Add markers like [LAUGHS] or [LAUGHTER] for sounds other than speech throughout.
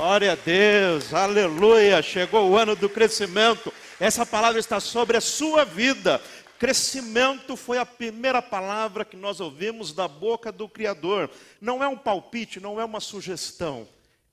Glória a Deus, aleluia. Chegou o ano do crescimento. Essa palavra está sobre a sua vida. Crescimento foi a primeira palavra que nós ouvimos da boca do Criador. Não é um palpite, não é uma sugestão,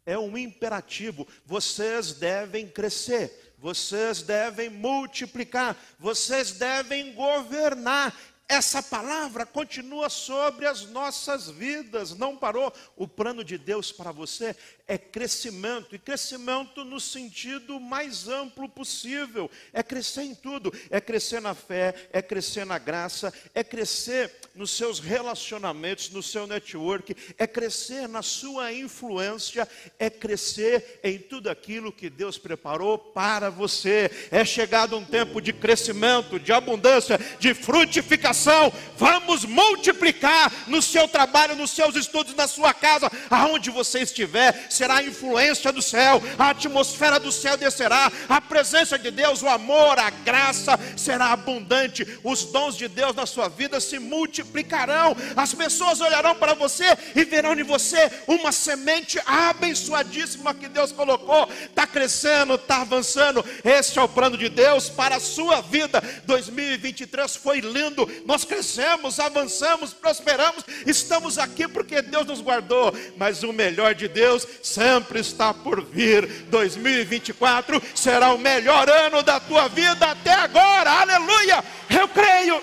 é um imperativo. Vocês devem crescer, vocês devem multiplicar, vocês devem governar essa palavra continua sobre as nossas vidas, não parou. O plano de Deus para você é crescimento, e crescimento no sentido mais amplo possível. É crescer em tudo, é crescer na fé, é crescer na graça, é crescer nos seus relacionamentos, no seu network, é crescer na sua influência, é crescer em tudo aquilo que Deus preparou para você. É chegado um tempo de crescimento, de abundância, de frutificação. Vamos multiplicar no seu trabalho, nos seus estudos, na sua casa, aonde você estiver será a influência do céu, a atmosfera do céu descerá, a presença de Deus, o amor, a graça será abundante, os dons de Deus na sua vida se multiplicarão, as pessoas olharão para você e verão em você uma semente abençoadíssima que Deus colocou, está crescendo, está avançando. Este é o plano de Deus para a sua vida. 2023 foi lindo, nós crescemos, avançamos, prosperamos, estamos aqui porque Deus nos guardou, mas o melhor de Deus sempre está por vir. 2024 será o melhor ano da tua vida até agora. Aleluia! Eu creio.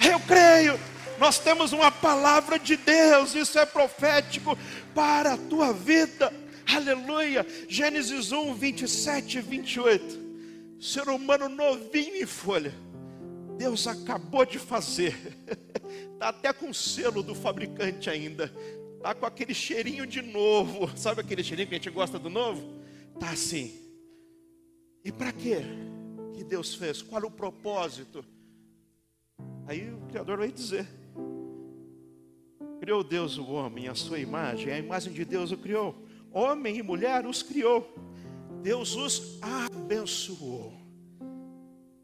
Eu creio. Nós temos uma palavra de Deus, isso é profético para a tua vida. Aleluia. Gênesis 1, 27 e 28. Ser humano novinho em folha. Deus acabou de fazer. Está [LAUGHS] até com o selo do fabricante ainda. Tá com aquele cheirinho de novo. Sabe aquele cheirinho que a gente gosta do novo? Tá assim. E para quê que Deus fez? Qual o propósito? Aí o Criador vai dizer: Criou Deus o homem, a sua imagem, a imagem de Deus o criou. Homem e mulher os criou. Deus os abençoou.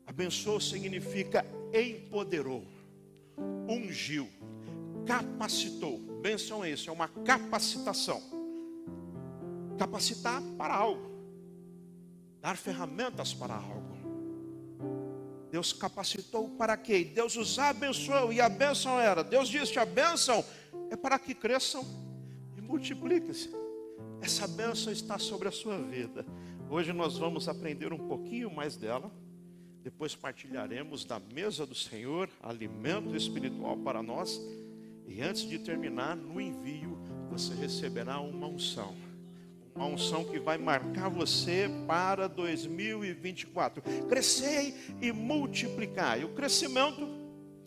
Abençoou significa empoderou, ungiu, capacitou. Bênção é isso, é uma capacitação. Capacitar para algo, dar ferramentas para algo. Deus capacitou para quê? Deus os abençoou, e a bênção era: Deus disse, a bênção é para que cresçam e multipliquem-se. Essa bênção está sobre a sua vida. Hoje nós vamos aprender um pouquinho mais dela. Depois partilharemos da mesa do Senhor, alimento espiritual para nós. E antes de terminar, no envio, você receberá uma unção. Uma unção que vai marcar você para 2024. Crescei e multiplicar. E o crescimento,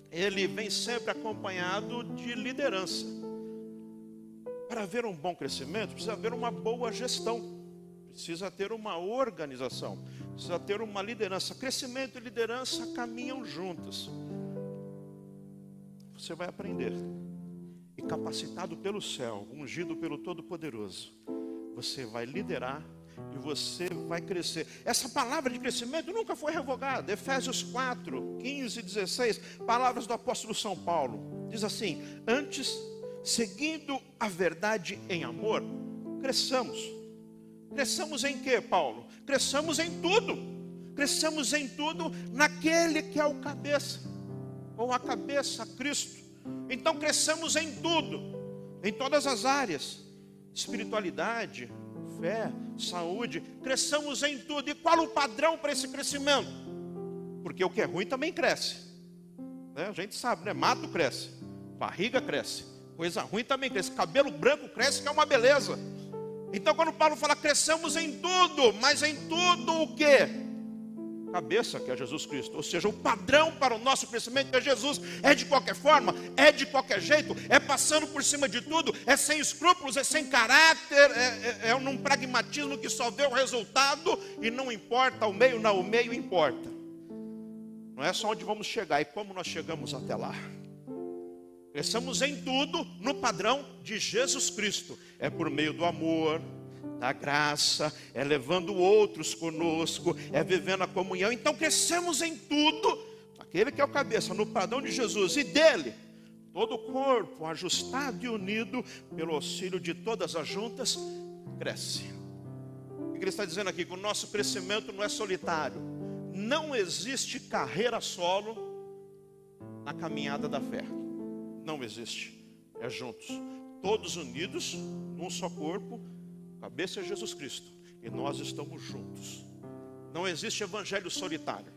ele vem sempre acompanhado de liderança. Para haver um bom crescimento, precisa haver uma boa gestão. Precisa ter uma organização, precisa ter uma liderança. Crescimento e liderança caminham juntas. Você vai aprender e capacitado pelo céu, ungido pelo Todo-Poderoso, você vai liderar e você vai crescer. Essa palavra de crescimento nunca foi revogada. Efésios 4, 15 e 16, palavras do apóstolo São Paulo. Diz assim: Antes, seguindo a verdade em amor, cresçamos. Cresçamos em quê, Paulo? Cresçamos em tudo. Cresçamos em tudo naquele que é o cabeça, ou a cabeça, Cristo então cresçamos em tudo, em todas as áreas: espiritualidade, fé, saúde, cresçamos em tudo. E qual o padrão para esse crescimento? Porque o que é ruim também cresce. Né? A gente sabe, né? Mato cresce, barriga cresce, coisa ruim também cresce, cabelo branco cresce, que é uma beleza. Então, quando Paulo fala cresçamos em tudo, mas em tudo o que? Cabeça, que é Jesus Cristo. Ou seja, o padrão para o nosso crescimento é Jesus. É de qualquer forma, é de qualquer jeito, é passando por cima de tudo, é sem escrúpulos, é sem caráter, é, é, é num pragmatismo que só vê o resultado e não importa o meio, não, o meio importa. Não é só onde vamos chegar, é como nós chegamos até lá. Cresçamos em tudo no padrão de Jesus Cristo. É por meio do amor, da graça, é levando outros conosco, é vivendo a comunhão. Então crescemos em tudo, aquele que é o cabeça, no padrão de Jesus e dele, todo o corpo ajustado e unido pelo auxílio de todas as juntas, cresce. O que ele está dizendo aqui? Que o nosso crescimento não é solitário. Não existe carreira solo na caminhada da fé. Não existe. É juntos. Todos unidos num só corpo. Cabeça é Jesus Cristo. E nós estamos juntos. Não existe evangelho solitário.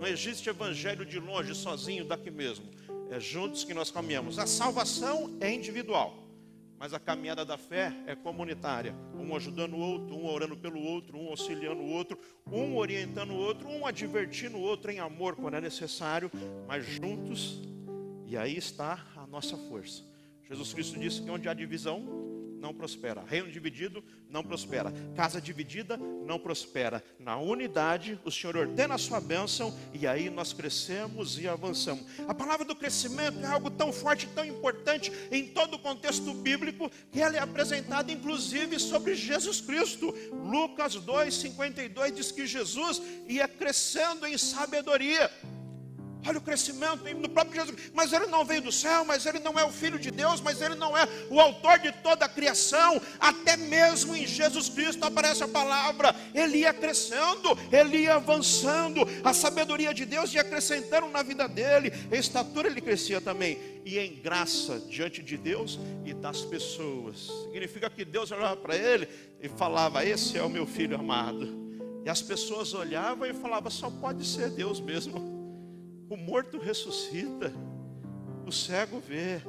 Não existe evangelho de longe, sozinho, daqui mesmo. É juntos que nós caminhamos. A salvação é individual, mas a caminhada da fé é comunitária. Um ajudando o outro, um orando pelo outro, um auxiliando o outro, um orientando o outro, um advertindo o outro em amor quando é necessário, mas juntos. E aí está a nossa força. Jesus Cristo disse que onde há divisão, não prospera. Reino dividido não prospera. Casa dividida não prospera. Na unidade, o Senhor ordena a sua bênção e aí nós crescemos e avançamos. A palavra do crescimento é algo tão forte, tão importante em todo o contexto bíblico que ela é apresentada inclusive sobre Jesus Cristo. Lucas 2:52 diz que Jesus ia crescendo em sabedoria. Olha o crescimento no próprio Jesus. Mas ele não veio do céu, mas ele não é o filho de Deus, mas ele não é o autor de toda a criação. Até mesmo em Jesus Cristo aparece a palavra. Ele ia crescendo, ele ia avançando. A sabedoria de Deus ia acrescentando na vida dele. A estatura ele crescia também. E em graça diante de Deus e das pessoas. Significa que Deus olhava para ele e falava: Esse é o meu filho amado. E as pessoas olhavam e falavam: Só pode ser Deus mesmo. O morto ressuscita, o cego vê.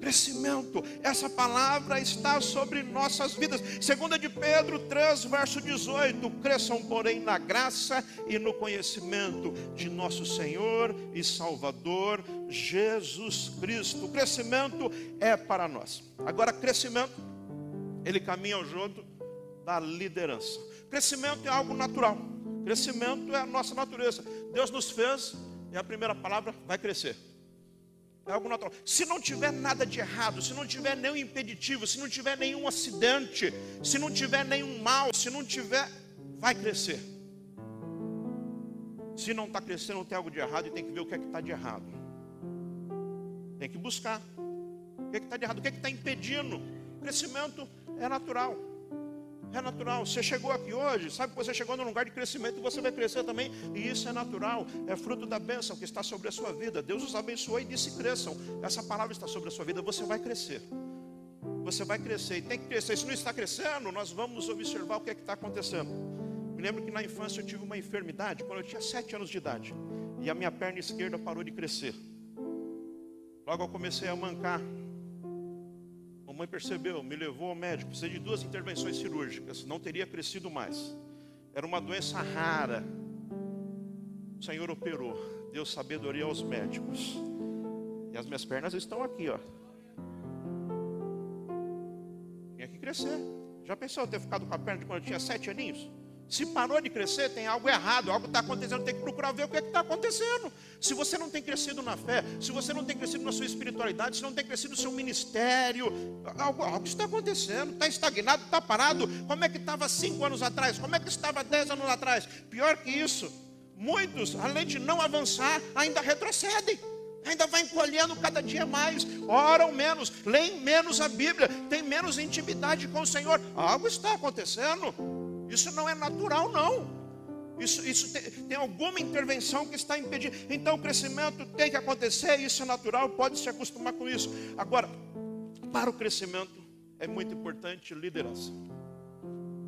Crescimento, essa palavra está sobre nossas vidas. Segunda de Pedro 3, verso 18: Cresçam, porém, na graça e no conhecimento de nosso Senhor e Salvador Jesus Cristo. O crescimento é para nós. Agora, crescimento, ele caminha junto da liderança. Crescimento é algo natural. Crescimento é a nossa natureza. Deus nos fez é a primeira palavra, vai crescer. É algo natural. Se não tiver nada de errado, se não tiver nenhum impeditivo, se não tiver nenhum acidente, se não tiver nenhum mal, se não tiver, vai crescer. Se não está crescendo, tem algo de errado e tem que ver o que é que está de errado. Tem que buscar. O que é está de errado? O que é está impedindo? O crescimento é natural. É natural. Você chegou aqui hoje, sabe que você chegou num lugar de crescimento e você vai crescer também. E isso é natural. É fruto da bênção que está sobre a sua vida. Deus os abençoou e disse: cresçam. Essa palavra está sobre a sua vida. Você vai crescer. Você vai crescer. E tem que crescer. Se não está crescendo, nós vamos observar o que é que está acontecendo. Me lembro que na infância eu tive uma enfermidade quando eu tinha sete anos de idade. E a minha perna esquerda parou de crescer. Logo eu comecei a mancar Mamãe percebeu, me levou ao médico. Precisei de duas intervenções cirúrgicas, não teria crescido mais. Era uma doença rara. O Senhor operou, deu sabedoria aos médicos. E as minhas pernas estão aqui, ó. Tinha que crescer. Já pensou eu ter ficado com a perna de quando eu tinha sete aninhos? Se parou de crescer, tem algo errado, algo está acontecendo, tem que procurar ver o que é está acontecendo. Se você não tem crescido na fé, se você não tem crescido na sua espiritualidade, se não tem crescido no seu ministério, algo, algo está acontecendo, está estagnado, está parado. Como é que estava cinco anos atrás? Como é que estava dez anos atrás? Pior que isso, muitos, além de não avançar, ainda retrocedem ainda vai encolhendo cada dia mais, oram menos, leem menos a Bíblia, tem menos intimidade com o Senhor. Algo está acontecendo. Isso não é natural, não. Isso, isso tem, tem, alguma intervenção que está impedindo. Então o crescimento tem que acontecer, isso é natural, pode se acostumar com isso. Agora, para o crescimento é muito importante liderança.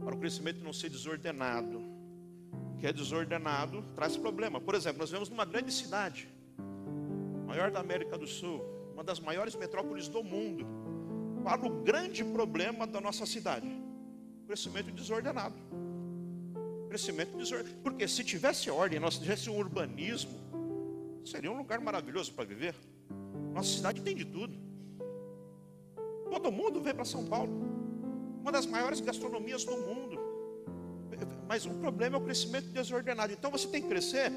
Para o crescimento não ser desordenado. Que é desordenado traz problema. Por exemplo, nós vemos numa grande cidade, maior da América do Sul, uma das maiores metrópoles do mundo. Qual o grande problema da nossa cidade? Crescimento desordenado. Crescimento desordenado. Porque se tivesse ordem, nós tivesse um urbanismo, seria um lugar maravilhoso para viver. Nossa cidade tem de tudo. Todo mundo vem para São Paulo. Uma das maiores gastronomias do mundo. Mas o problema é o crescimento desordenado. Então você tem que crescer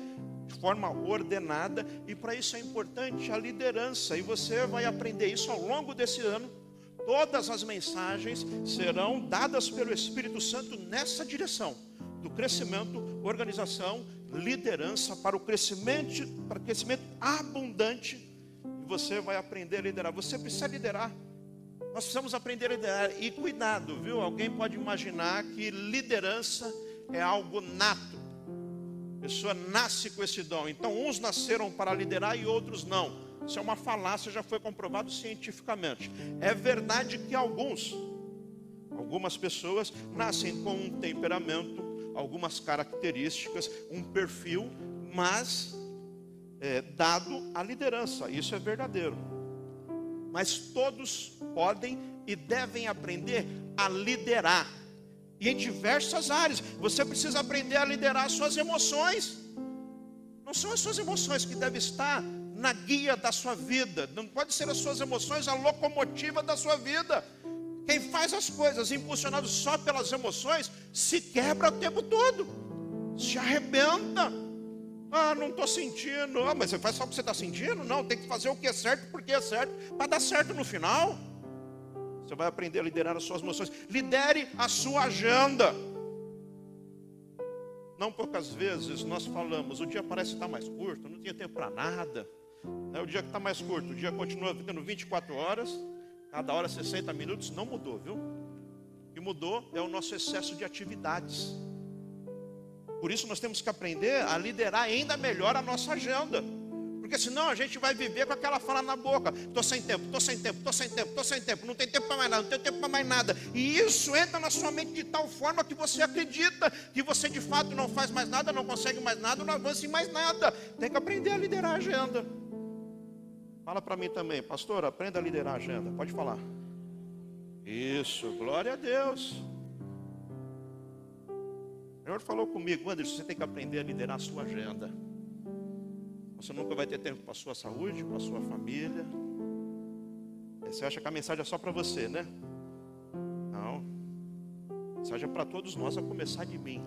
de forma ordenada, e para isso é importante a liderança, e você vai aprender isso ao longo desse ano todas as mensagens serão dadas pelo Espírito Santo nessa direção do crescimento, organização, liderança para o crescimento, para o crescimento abundante. E você vai aprender a liderar. Você precisa liderar. Nós precisamos aprender a liderar. E cuidado, viu? Alguém pode imaginar que liderança é algo nato. A pessoa nasce com esse dom. Então, uns nasceram para liderar e outros não. Isso é uma falácia, já foi comprovado cientificamente. É verdade que alguns, algumas pessoas nascem com um temperamento, algumas características, um perfil, mas é, dado à liderança. Isso é verdadeiro. Mas todos podem e devem aprender a liderar. E em diversas áreas. Você precisa aprender a liderar as suas emoções. Não são as suas emoções que devem estar na guia da sua vida. Não pode ser as suas emoções a locomotiva da sua vida. Quem faz as coisas impulsionado só pelas emoções se quebra o tempo todo. Se arrebenta. Ah, não estou sentindo. Ah, mas você faz só o que você está sentindo? Não, tem que fazer o que é certo porque é certo, para dar certo no final. Você vai aprender a liderar as suas emoções. Lidere a sua agenda. Não poucas vezes nós falamos, o dia parece estar mais curto, não tinha tempo para nada. É o dia que está mais curto, o dia continua tendo 24 horas, cada hora 60 minutos, não mudou, viu? O que mudou é o nosso excesso de atividades. Por isso nós temos que aprender a liderar ainda melhor a nossa agenda. Porque senão a gente vai viver com aquela fala na boca: estou sem tempo, estou sem tempo, estou sem tempo, estou sem tempo, não tem tempo para mais nada, não tem tempo para mais nada. E isso entra na sua mente de tal forma que você acredita que você de fato não faz mais nada, não consegue mais nada, não avança em mais nada. Tem que aprender a liderar a agenda. Fala para mim também, pastor, aprenda a liderar a agenda. Pode falar. Isso, glória a Deus. O Senhor falou comigo, Anderson, você tem que aprender a liderar a sua agenda. Você nunca vai ter tempo para a sua saúde, para a sua família. Você acha que a mensagem é só para você, né? Não. A mensagem é para todos nós, a começar de mim.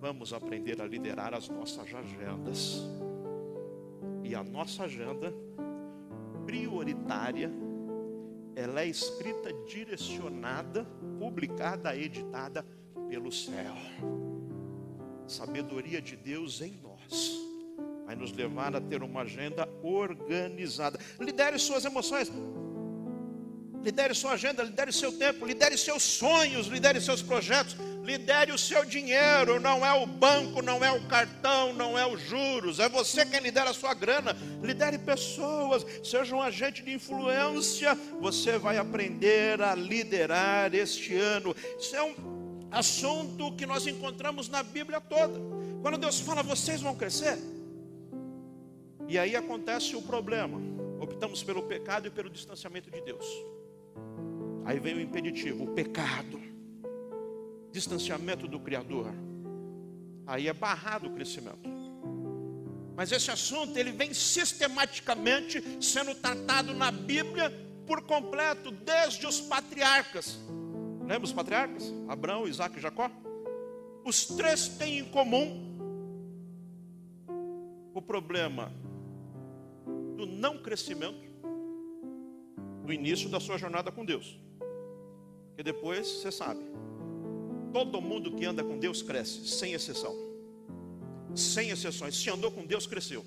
Vamos aprender a liderar as nossas agendas. E a nossa agenda prioritária, ela é escrita, direcionada, publicada, editada pelo céu. Sabedoria de Deus em nós vai nos levar a ter uma agenda organizada. Lidere suas emoções. Lidere sua agenda, lidere seu tempo, lidere seus sonhos, lidere seus projetos, lidere o seu dinheiro. Não é o banco, não é o cartão, não é os juros, é você quem lidera a sua grana. Lidere pessoas, seja um agente de influência. Você vai aprender a liderar este ano. Isso é um assunto que nós encontramos na Bíblia toda. Quando Deus fala, vocês vão crescer. E aí acontece o problema. Optamos pelo pecado e pelo distanciamento de Deus. Aí vem o impeditivo, o pecado, distanciamento do Criador. Aí é barrado o crescimento. Mas esse assunto ele vem sistematicamente sendo tratado na Bíblia por completo, desde os patriarcas. Lembra os patriarcas? Abraão, Isaac e Jacó? Os três têm em comum o problema do não crescimento no início da sua jornada com Deus. Porque depois, você sabe, todo mundo que anda com Deus cresce, sem exceção. Sem exceções. Se andou com Deus, cresceu.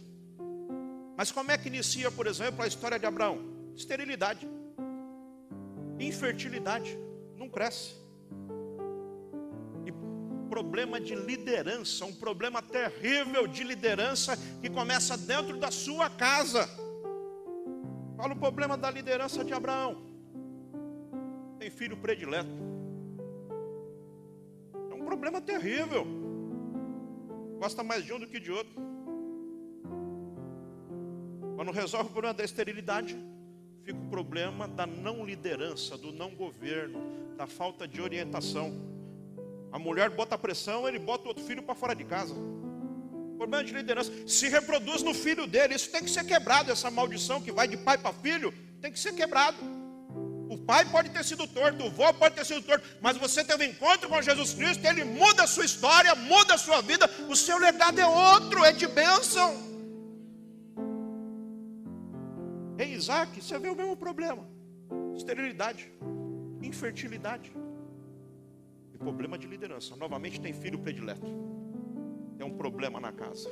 Mas como é que inicia, por exemplo, a história de Abraão? Esterilidade, infertilidade, não cresce. E problema de liderança, um problema terrível de liderança que começa dentro da sua casa. Fala o problema da liderança de Abraão. Tem filho predileto. É um problema terrível. Gosta mais de um do que de outro. Quando resolve o problema da esterilidade, fica o problema da não liderança, do não governo, da falta de orientação. A mulher bota pressão, ele bota o outro filho para fora de casa problema de liderança, se reproduz no filho dele. Isso tem que ser quebrado, essa maldição que vai de pai para filho, tem que ser quebrado. O pai pode ter sido torto, o avô pode ter sido torto, mas você teve um encontro com Jesus Cristo, ele muda a sua história, muda a sua vida, o seu legado é outro, é de bênção. Em Isaac, você vê o mesmo problema: esterilidade, infertilidade e problema de liderança. Novamente tem filho predileto tem um problema na casa.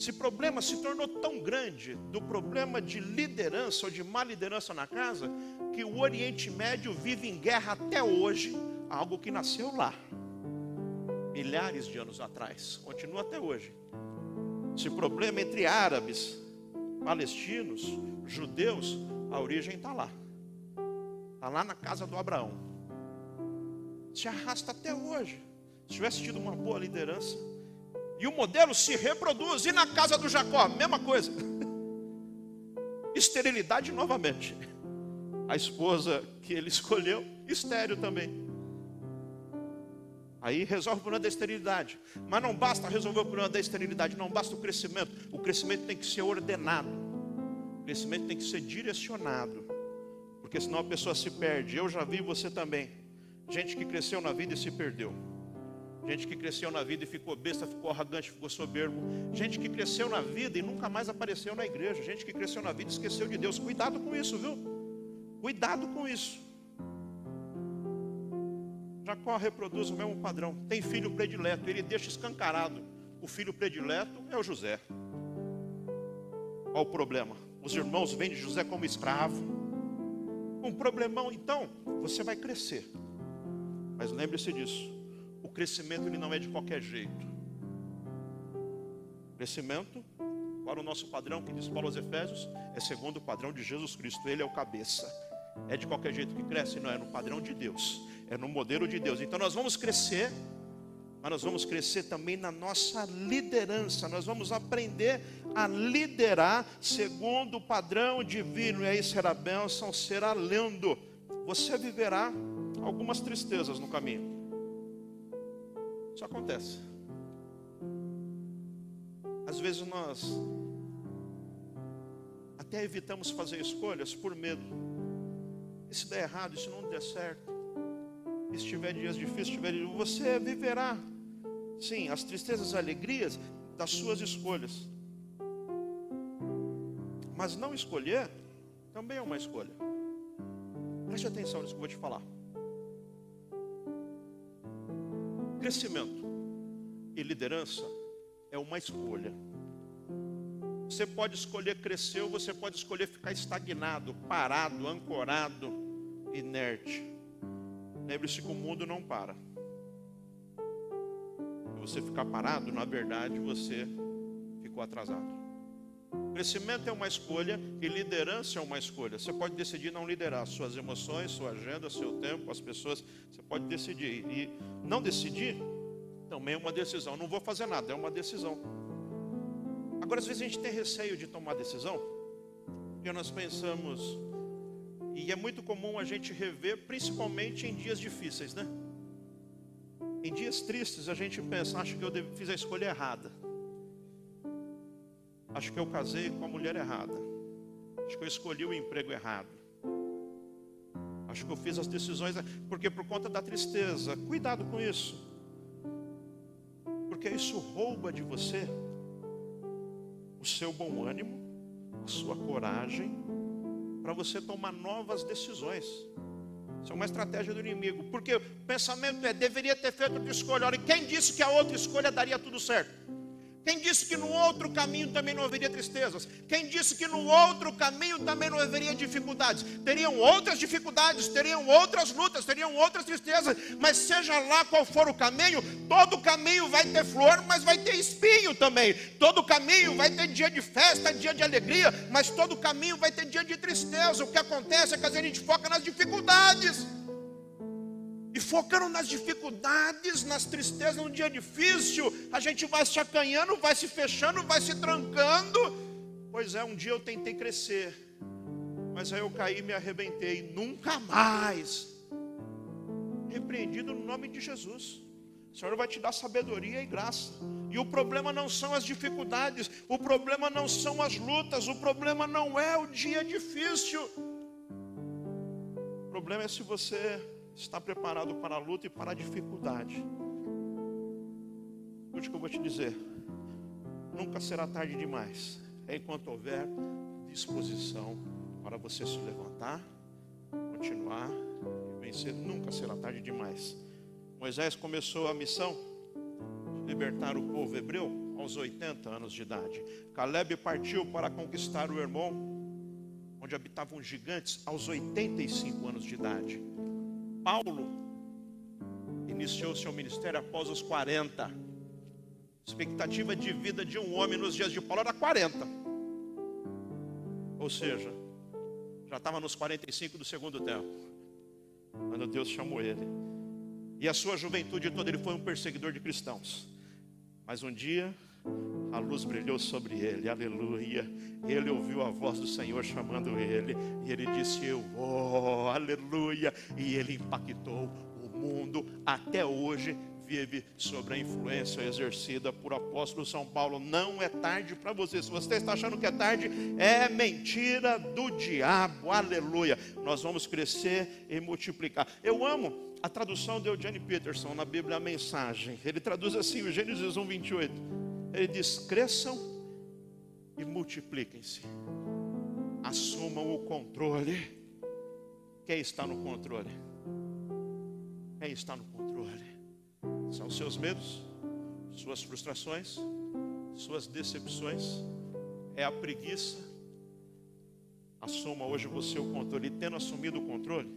Esse problema se tornou tão grande do problema de liderança ou de má liderança na casa, que o Oriente Médio vive em guerra até hoje, algo que nasceu lá, milhares de anos atrás, continua até hoje. Esse problema entre árabes, palestinos, judeus, a origem está lá, está lá na casa do Abraão, se arrasta até hoje. Se tivesse tido uma boa liderança, e o modelo se reproduz. E na casa do Jacó, mesma coisa. [LAUGHS] Esterilidade novamente. A esposa que ele escolheu, estéreo também. Aí resolve o problema da esterilidade. Mas não basta resolver o problema da esterilidade, não basta o crescimento. O crescimento tem que ser ordenado. O crescimento tem que ser direcionado. Porque senão a pessoa se perde. Eu já vi você também. Gente que cresceu na vida e se perdeu. Gente que cresceu na vida e ficou besta, ficou arrogante, ficou soberbo. Gente que cresceu na vida e nunca mais apareceu na igreja. Gente que cresceu na vida e esqueceu de Deus. Cuidado com isso, viu? Cuidado com isso. Jacó reproduz o mesmo padrão. Tem filho predileto, ele deixa escancarado. O filho predileto é o José. Qual o problema? Os irmãos vendem José como escravo. Um problemão, então, você vai crescer. Mas lembre-se disso o crescimento ele não é de qualquer jeito. Crescimento, para o nosso padrão, que diz Paulo aos Efésios, é segundo o padrão de Jesus Cristo, ele é o cabeça. É de qualquer jeito que cresce? Não, é no padrão de Deus, é no modelo de Deus. Então nós vamos crescer, mas nós vamos crescer também na nossa liderança, nós vamos aprender a liderar segundo o padrão divino, e aí será bênção, será lendo. Você viverá algumas tristezas no caminho. Isso acontece. Às vezes nós até evitamos fazer escolhas por medo. E se der errado, se não der certo, e se tiver dias difíceis, tiver você viverá, sim, as tristezas e alegrias das suas escolhas. Mas não escolher também é uma escolha. Preste atenção nisso que eu vou te falar. Crescimento e liderança é uma escolha. Você pode escolher crescer ou você pode escolher ficar estagnado, parado, ancorado, inerte. Lembre-se que o mundo não para. Se você ficar parado, na verdade você ficou atrasado. Crescimento é uma escolha e liderança é uma escolha. Você pode decidir não liderar suas emoções, sua agenda, seu tempo, as pessoas. Você pode decidir. E não decidir também é uma decisão. Não vou fazer nada, é uma decisão. Agora, às vezes a gente tem receio de tomar decisão, porque nós pensamos, e é muito comum a gente rever, principalmente em dias difíceis, né? Em dias tristes a gente pensa, acho que eu fiz a escolha errada. Acho que eu casei com a mulher errada. Acho que eu escolhi o emprego errado. Acho que eu fiz as decisões, porque por conta da tristeza, cuidado com isso. Porque isso rouba de você o seu bom ânimo, a sua coragem, para você tomar novas decisões. Isso é uma estratégia do inimigo. Porque o pensamento é: deveria ter feito outra escolha. Olha, quem disse que a outra escolha daria tudo certo? Quem disse que no outro caminho também não haveria tristezas? Quem disse que no outro caminho também não haveria dificuldades? Teriam outras dificuldades, teriam outras lutas, teriam outras tristezas, mas seja lá qual for o caminho, todo caminho vai ter flor, mas vai ter espinho também. Todo caminho vai ter dia de festa, dia de alegria, mas todo caminho vai ter dia de tristeza. O que acontece é que a gente foca nas dificuldades. E focando nas dificuldades, nas tristezas, no dia difícil, a gente vai se acanhando, vai se fechando, vai se trancando. Pois é, um dia eu tentei crescer, mas aí eu caí e me arrebentei. Nunca mais. Repreendido no nome de Jesus. O Senhor vai te dar sabedoria e graça. E o problema não são as dificuldades, o problema não são as lutas, o problema não é o dia difícil. O problema é se você está preparado para a luta e para a dificuldade. O que eu vou te dizer: nunca será tarde demais, é enquanto houver disposição para você se levantar, continuar e vencer, nunca será tarde demais. Moisés começou a missão de libertar o povo hebreu aos 80 anos de idade. Caleb partiu para conquistar o Hermon, onde habitavam gigantes, aos 85 anos de idade. Paulo iniciou seu ministério após os 40. Expectativa de vida de um homem nos dias de Paulo era 40. Ou seja, já estava nos 45 do segundo tempo, quando Deus chamou ele. E a sua juventude toda ele foi um perseguidor de cristãos. Mas um dia a luz brilhou sobre ele, aleluia. Ele ouviu a voz do Senhor chamando ele, e ele disse: Eu vou, aleluia. E ele impactou o mundo até hoje vive sobre a influência exercida por apóstolo São Paulo. Não é tarde para você. Se você está achando que é tarde, é mentira do diabo. Aleluia. Nós vamos crescer e multiplicar. Eu amo a tradução de Eugene Peterson na Bíblia a mensagem. Ele traduz assim, o Gênesis 1, 28. Ele diz: cresçam e multipliquem-se. Assumam o controle. Quem está no controle? Quem está no controle? São seus medos, suas frustrações, suas decepções, é a preguiça. Assuma hoje você o controle. E tendo assumido o controle,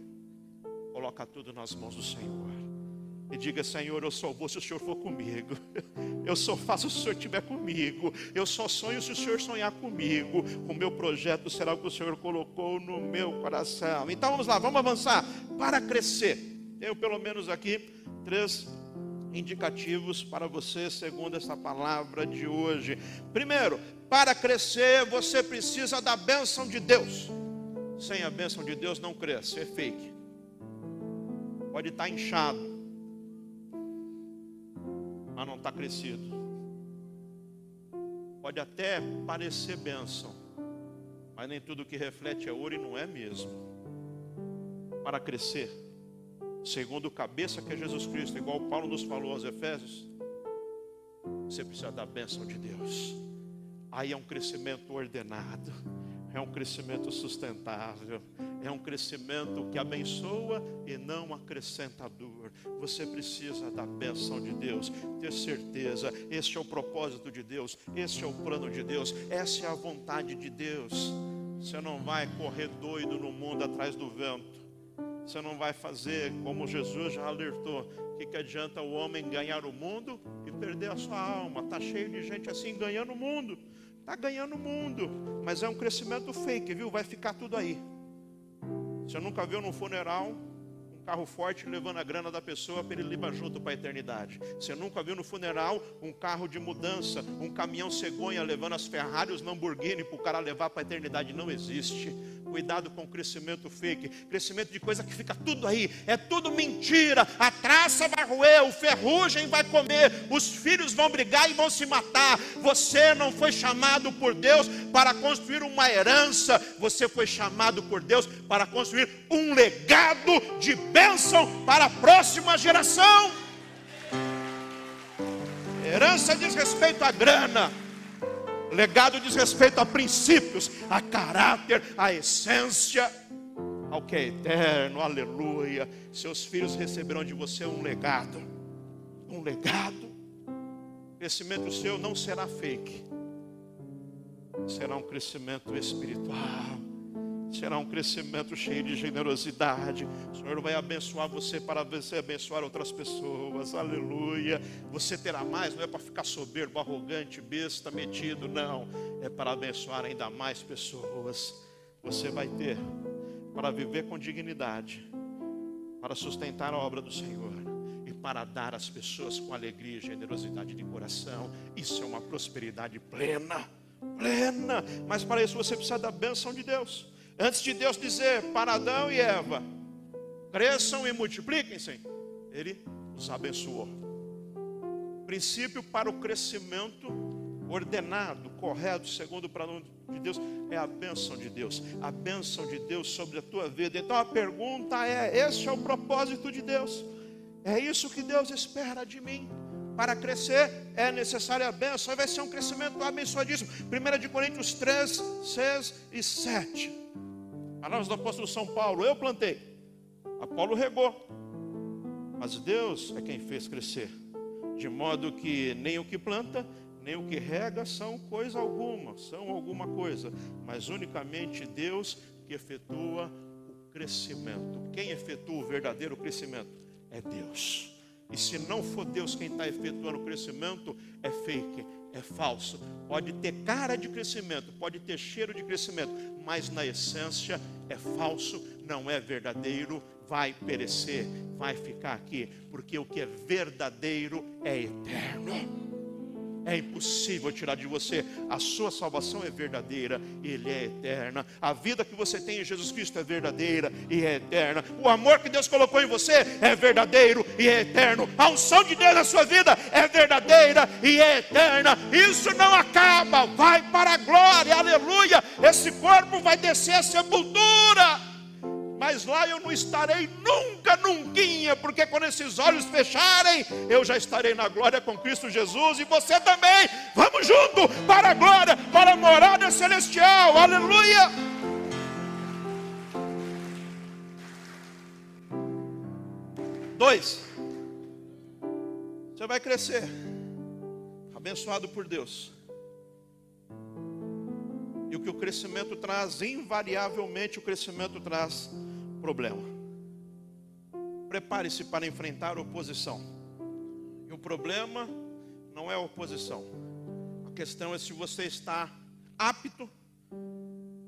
coloca tudo nas mãos do Senhor. E diga, Senhor, eu só vou se o Senhor for comigo. [LAUGHS] Eu só faço se o Senhor estiver comigo. Eu só sonho se o Senhor sonhar comigo. O meu projeto será o que o Senhor colocou no meu coração. Então vamos lá, vamos avançar. Para crescer. Tenho pelo menos aqui três indicativos para você, segundo essa palavra de hoje. Primeiro, para crescer, você precisa da bênção de Deus. Sem a bênção de Deus, não cresce, é fake. Pode estar inchado, mas não está crescido. Pode até parecer bênção, mas nem tudo que reflete é ouro e não é mesmo. Para crescer, segundo o cabeça que é Jesus Cristo, igual Paulo nos falou aos Efésios, você precisa da bênção de Deus. Aí é um crescimento ordenado, é um crescimento sustentável, é um crescimento que abençoa e não acrescenta dor. Você precisa da bênção de Deus, ter certeza, este é o propósito de Deus, este é o plano de Deus, essa é a vontade de Deus. Você não vai correr doido no mundo atrás do vento. Você não vai fazer como Jesus já alertou. O que, que adianta o homem ganhar o mundo e perder a sua alma? Está cheio de gente assim ganhando o mundo. Está ganhando o mundo. Mas é um crescimento fake, viu? Vai ficar tudo aí. Você nunca viu num funeral carro forte levando a grana da pessoa para ele levar junto para a eternidade. Você nunca viu no funeral um carro de mudança, um caminhão cegonha levando as Ferrari, os Lamborghini para o cara levar para a eternidade. Não existe. Cuidado com o crescimento fake, crescimento de coisa que fica tudo aí, é tudo mentira. A traça vai roer, o ferrugem vai comer, os filhos vão brigar e vão se matar. Você não foi chamado por Deus para construir uma herança, você foi chamado por Deus para construir um legado de bênção para a próxima geração. Herança diz respeito à grana, legado diz respeito a princípios, a caráter, a essência, ao que é eterno, aleluia. Seus filhos receberão de você um legado, um legado. O crescimento seu não será fake, será um crescimento espiritual será um crescimento cheio de generosidade. O Senhor vai abençoar você para você abençoar outras pessoas. Aleluia. Você terá mais, não é para ficar soberbo, arrogante, besta, metido, não. É para abençoar ainda mais pessoas. Você vai ter para viver com dignidade, para sustentar a obra do Senhor e para dar às pessoas com alegria e generosidade de coração. Isso é uma prosperidade plena, plena. Mas para isso você precisa da bênção de Deus. Antes de Deus dizer para Adão e Eva, cresçam e multipliquem-se, Ele os abençoou. Princípio para o crescimento ordenado, correto, segundo o plano de Deus, é a bênção de Deus, a bênção de Deus sobre a tua vida. Então a pergunta é: esse é o propósito de Deus? É isso que Deus espera de mim? Para crescer é necessária a bênção, vai ser um crescimento abençoadíssimo. 1 de Coríntios 3, 6 e 7. Palavras do apóstolo São Paulo: Eu plantei, Apolo regou, mas Deus é quem fez crescer, de modo que nem o que planta, nem o que rega são coisa alguma, são alguma coisa, mas unicamente Deus que efetua o crescimento. Quem efetua o verdadeiro crescimento? É Deus. E se não for Deus quem está efetuando o crescimento, é fake, é falso. Pode ter cara de crescimento, pode ter cheiro de crescimento, mas na essência é falso, não é verdadeiro, vai perecer, vai ficar aqui, porque o que é verdadeiro é eterno. É impossível tirar de você. A sua salvação é verdadeira, ele é eterna. A vida que você tem em Jesus Cristo é verdadeira e é eterna. O amor que Deus colocou em você é verdadeiro e é eterno. A unção de Deus na sua vida é verdadeira e é eterna. Isso não acaba, vai para a glória. Aleluia. Esse corpo vai descer a sepultura mas lá eu não estarei nunca, nunca, porque quando esses olhos fecharem, eu já estarei na glória com Cristo Jesus e você também. Vamos junto para a glória, para a morada celestial. Aleluia! Dois, você vai crescer, abençoado por Deus. E o que o crescimento traz, invariavelmente o crescimento traz problema. Prepare-se para enfrentar oposição. E o problema não é a oposição. A questão é se você está apto,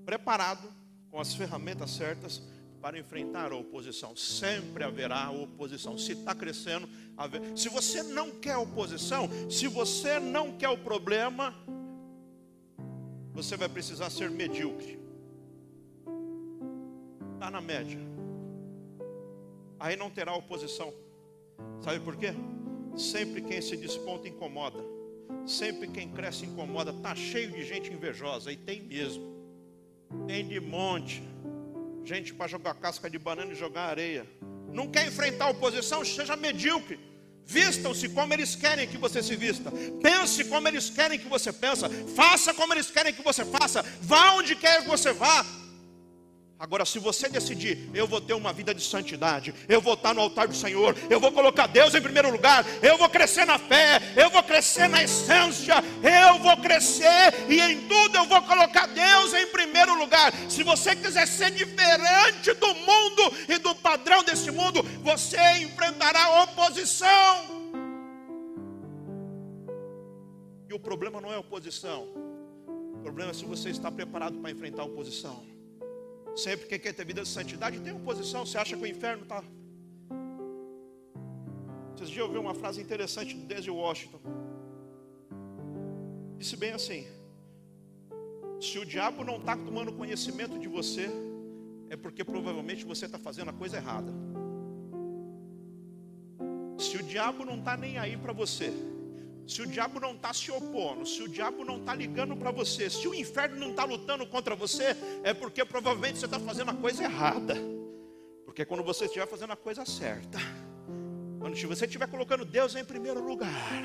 preparado, com as ferramentas certas para enfrentar a oposição. Sempre haverá oposição. Se está crescendo, haver... se você não quer oposição, se você não quer o problema, você vai precisar ser medíocre está na média. Aí não terá oposição. Sabe por quê? Sempre quem se desponta incomoda. Sempre quem cresce incomoda. Está cheio de gente invejosa. E tem mesmo. Tem de monte. Gente para jogar casca de banana e jogar areia. Não quer enfrentar a oposição? Seja medíocre. Vistam-se como eles querem que você se vista. Pense como eles querem que você pensa. Faça como eles querem que você faça. Vá onde quer que você vá. Agora, se você decidir, eu vou ter uma vida de santidade, eu vou estar no altar do Senhor, eu vou colocar Deus em primeiro lugar, eu vou crescer na fé, eu vou crescer na essência, eu vou crescer e em tudo eu vou colocar Deus em primeiro lugar. Se você quiser ser diferente do mundo e do padrão desse mundo, você enfrentará oposição. E o problema não é oposição, o problema é se você está preparado para enfrentar a oposição. Sempre quem quer ter vida de santidade tem oposição. Você acha que o inferno está. Esses dias eu ouvi uma frase interessante do Denzel Washington. Disse bem assim: Se o diabo não está tomando conhecimento de você, é porque provavelmente você está fazendo a coisa errada. Se o diabo não está nem aí para você, se o diabo não está se opondo, se o diabo não está ligando para você, se o inferno não está lutando contra você, é porque provavelmente você está fazendo a coisa errada. Porque quando você estiver fazendo a coisa certa, quando você estiver colocando Deus em primeiro lugar,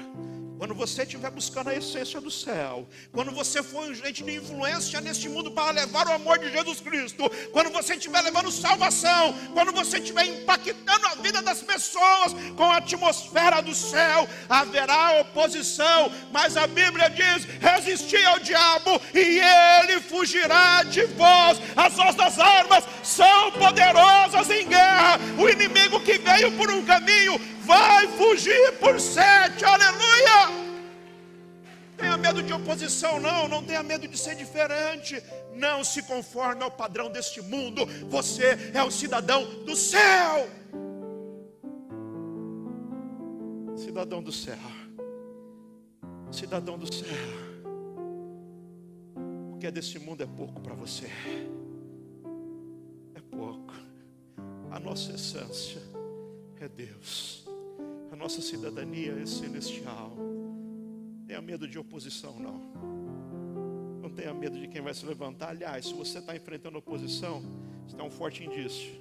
quando você estiver buscando a essência do céu, quando você for um gente de influência neste mundo para levar o amor de Jesus Cristo, quando você estiver levando salvação, quando você estiver impactando a vida das pessoas com a atmosfera do céu, haverá oposição, mas a Bíblia diz: resistir ao diabo e ele fugirá de vós. As nossas armas são poderosas em guerra. O inimigo que veio por um caminho vai fugir por sete, aleluia. Tenha medo de oposição, não, não tenha medo de ser diferente. Não se conforme ao padrão deste mundo. Você é o cidadão do céu. Cidadão do céu. Cidadão do céu. O que é desse mundo é pouco para você. É pouco. A nossa essência é Deus nossa cidadania é celestial. Tenha medo de oposição, não. Não tenha medo de quem vai se levantar. Aliás, se você está enfrentando oposição, está um forte indício.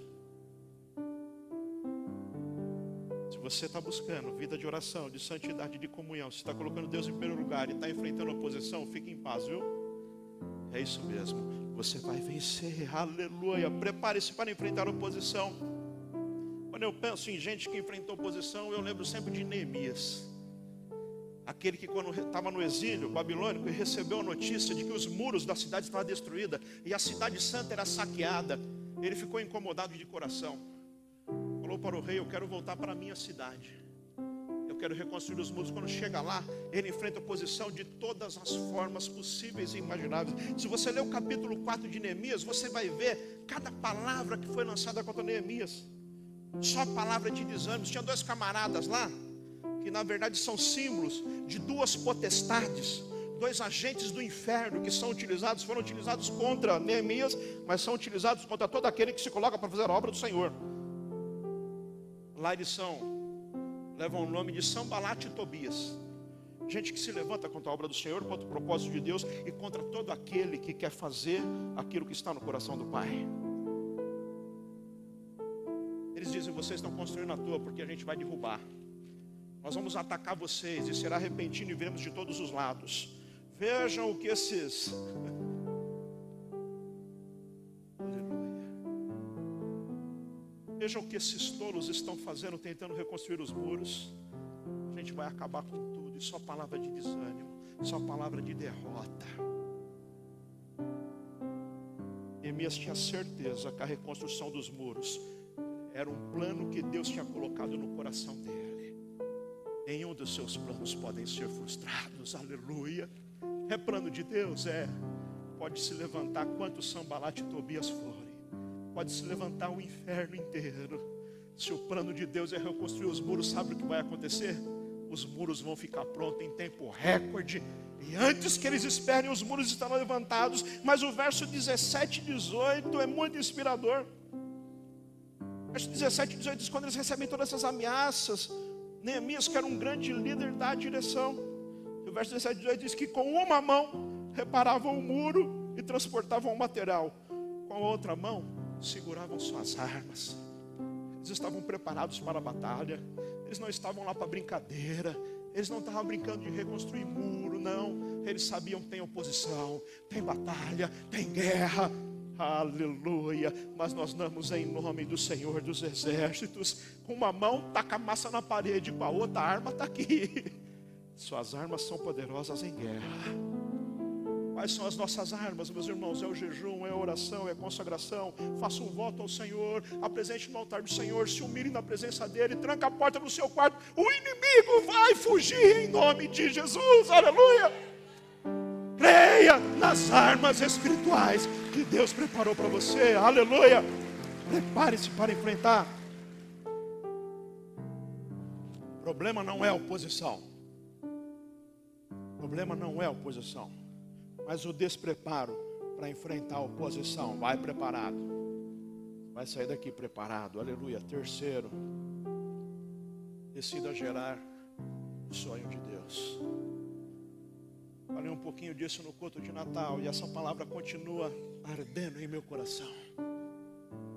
Se você está buscando vida de oração, de santidade, de comunhão, se está colocando Deus em primeiro lugar e está enfrentando oposição, fique em paz, viu? É isso mesmo. Você vai vencer. Aleluia. Prepare-se para enfrentar oposição. Quando eu penso em gente que enfrentou oposição, eu lembro sempre de Neemias. aquele que quando estava no exílio babilônico recebeu a notícia de que os muros da cidade estavam destruídos e a cidade santa era saqueada, ele ficou incomodado de coração. Falou para o rei: Eu quero voltar para a minha cidade. Eu quero reconstruir os muros. Quando chega lá, ele enfrenta oposição de todas as formas possíveis e imagináveis. Se você ler o capítulo 4 de Neemias, você vai ver cada palavra que foi lançada contra Neemias. Só palavra de desânimo. Tinha dois camaradas lá que na verdade são símbolos de duas potestades, dois agentes do inferno que são utilizados, foram utilizados contra Neemias, mas são utilizados contra todo aquele que se coloca para fazer a obra do Senhor. Lá eles são, levam o nome de Sambalat e Tobias. Gente que se levanta contra a obra do Senhor, contra o propósito de Deus e contra todo aquele que quer fazer aquilo que está no coração do Pai. Vocês estão construindo a tua porque a gente vai derrubar. Nós vamos atacar vocês e será repentino e veremos de todos os lados. Vejam o que esses. [LAUGHS] Vejam o que esses tolos estão fazendo, tentando reconstruir os muros. A gente vai acabar com tudo. E só palavra de desânimo, só palavra de derrota. Neemias tinha certeza que a reconstrução dos muros era um plano que Deus tinha colocado no coração dele nenhum dos seus planos podem ser frustrados, aleluia. É plano de Deus, é. Pode se levantar quantos Sambalat e Tobias forem, pode se levantar o inferno inteiro. Se o plano de Deus é reconstruir os muros, sabe o que vai acontecer? Os muros vão ficar prontos em tempo recorde. E antes que eles esperem, os muros estarão levantados. Mas o verso 17 e 18 é muito inspirador. Verso 17 e 18 diz: quando eles recebem todas essas ameaças, Neemias, que era um grande líder da direção. O verso 17 18 diz que com uma mão reparavam o muro e transportavam o material, com a outra mão seguravam suas armas. Eles estavam preparados para a batalha, eles não estavam lá para brincadeira, eles não estavam brincando de reconstruir muro, não. Eles sabiam que tem oposição, tem batalha, tem guerra, Aleluia. Mas nós damos em nome do Senhor dos Exércitos. Com uma mão taca a massa na parede, com a outra arma está aqui. Suas armas são poderosas em guerra. Quais são as nossas armas, meus irmãos? É o jejum, é a oração, é a consagração. Faça um voto ao Senhor, apresente no altar do Senhor, se humilhe na presença dEle, tranca a porta no seu quarto. O inimigo vai fugir em nome de Jesus, aleluia. Creia nas armas espirituais Deus preparou para você. Aleluia. Prepare-se para enfrentar. O problema não é oposição. O problema não é oposição. Mas o despreparo para enfrentar a oposição. Vai preparado. Vai sair daqui preparado. Aleluia. Terceiro. Decida gerar o sonho de Deus. Falei um pouquinho disso no culto de Natal e essa palavra continua ardendo em meu coração.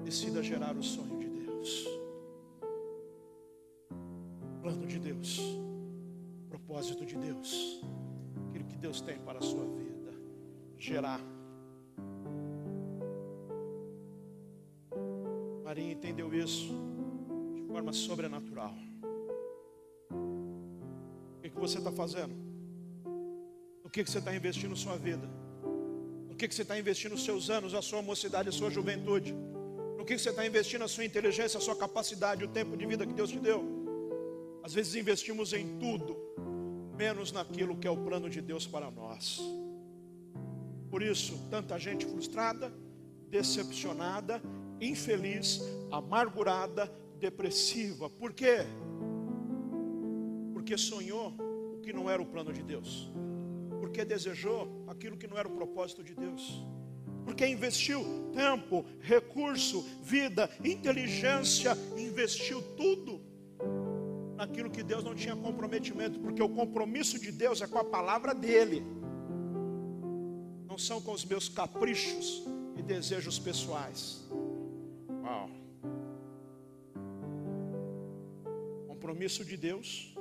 Decida gerar o sonho de Deus, plano de Deus, propósito de Deus, aquilo que Deus tem para a sua vida. Gerar. Maria entendeu isso de forma sobrenatural. O que, que você está fazendo? Que, que você está investindo sua vida? No que, que você está investindo os seus anos, a sua mocidade, a sua juventude? No que, que você está investindo a sua inteligência, a sua capacidade, o tempo de vida que Deus te deu? Às vezes investimos em tudo, menos naquilo que é o plano de Deus para nós. Por isso, tanta gente frustrada, decepcionada, infeliz, amargurada, depressiva. Por quê? Porque sonhou o que não era o plano de Deus porque desejou aquilo que não era o propósito de Deus. Porque investiu tempo, recurso, vida, inteligência, investiu tudo naquilo que Deus não tinha comprometimento, porque o compromisso de Deus é com a palavra dele, não são com os meus caprichos e desejos pessoais. Uau. Compromisso de Deus